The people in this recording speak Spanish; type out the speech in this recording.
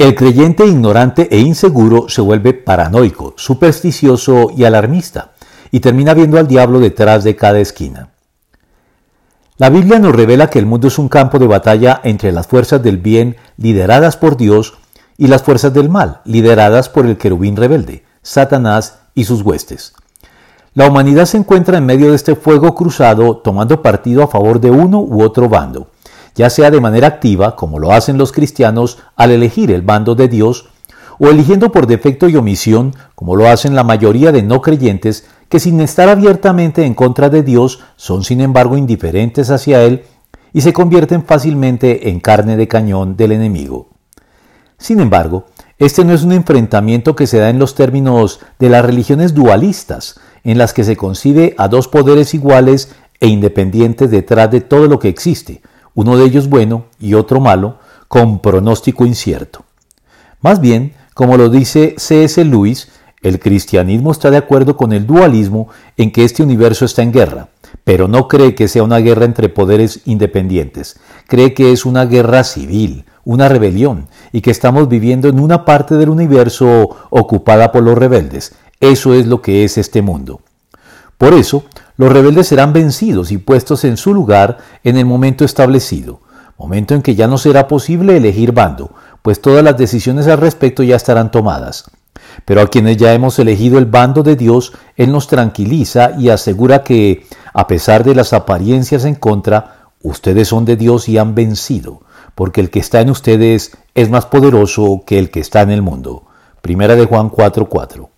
El creyente ignorante e inseguro se vuelve paranoico, supersticioso y alarmista, y termina viendo al diablo detrás de cada esquina. La Biblia nos revela que el mundo es un campo de batalla entre las fuerzas del bien lideradas por Dios y las fuerzas del mal lideradas por el querubín rebelde, Satanás y sus huestes. La humanidad se encuentra en medio de este fuego cruzado tomando partido a favor de uno u otro bando ya sea de manera activa, como lo hacen los cristianos al elegir el bando de Dios, o eligiendo por defecto y omisión, como lo hacen la mayoría de no creyentes, que sin estar abiertamente en contra de Dios son sin embargo indiferentes hacia Él y se convierten fácilmente en carne de cañón del enemigo. Sin embargo, este no es un enfrentamiento que se da en los términos de las religiones dualistas, en las que se concibe a dos poderes iguales e independientes detrás de todo lo que existe, uno de ellos bueno y otro malo, con pronóstico incierto. Más bien, como lo dice C.S. Lewis, el cristianismo está de acuerdo con el dualismo en que este universo está en guerra, pero no cree que sea una guerra entre poderes independientes, cree que es una guerra civil, una rebelión, y que estamos viviendo en una parte del universo ocupada por los rebeldes. Eso es lo que es este mundo. Por eso, los rebeldes serán vencidos y puestos en su lugar en el momento establecido, momento en que ya no será posible elegir bando, pues todas las decisiones al respecto ya estarán tomadas. Pero a quienes ya hemos elegido el bando de Dios, Él nos tranquiliza y asegura que, a pesar de las apariencias en contra, ustedes son de Dios y han vencido, porque el que está en ustedes es más poderoso que el que está en el mundo. Primera de Juan 4:4.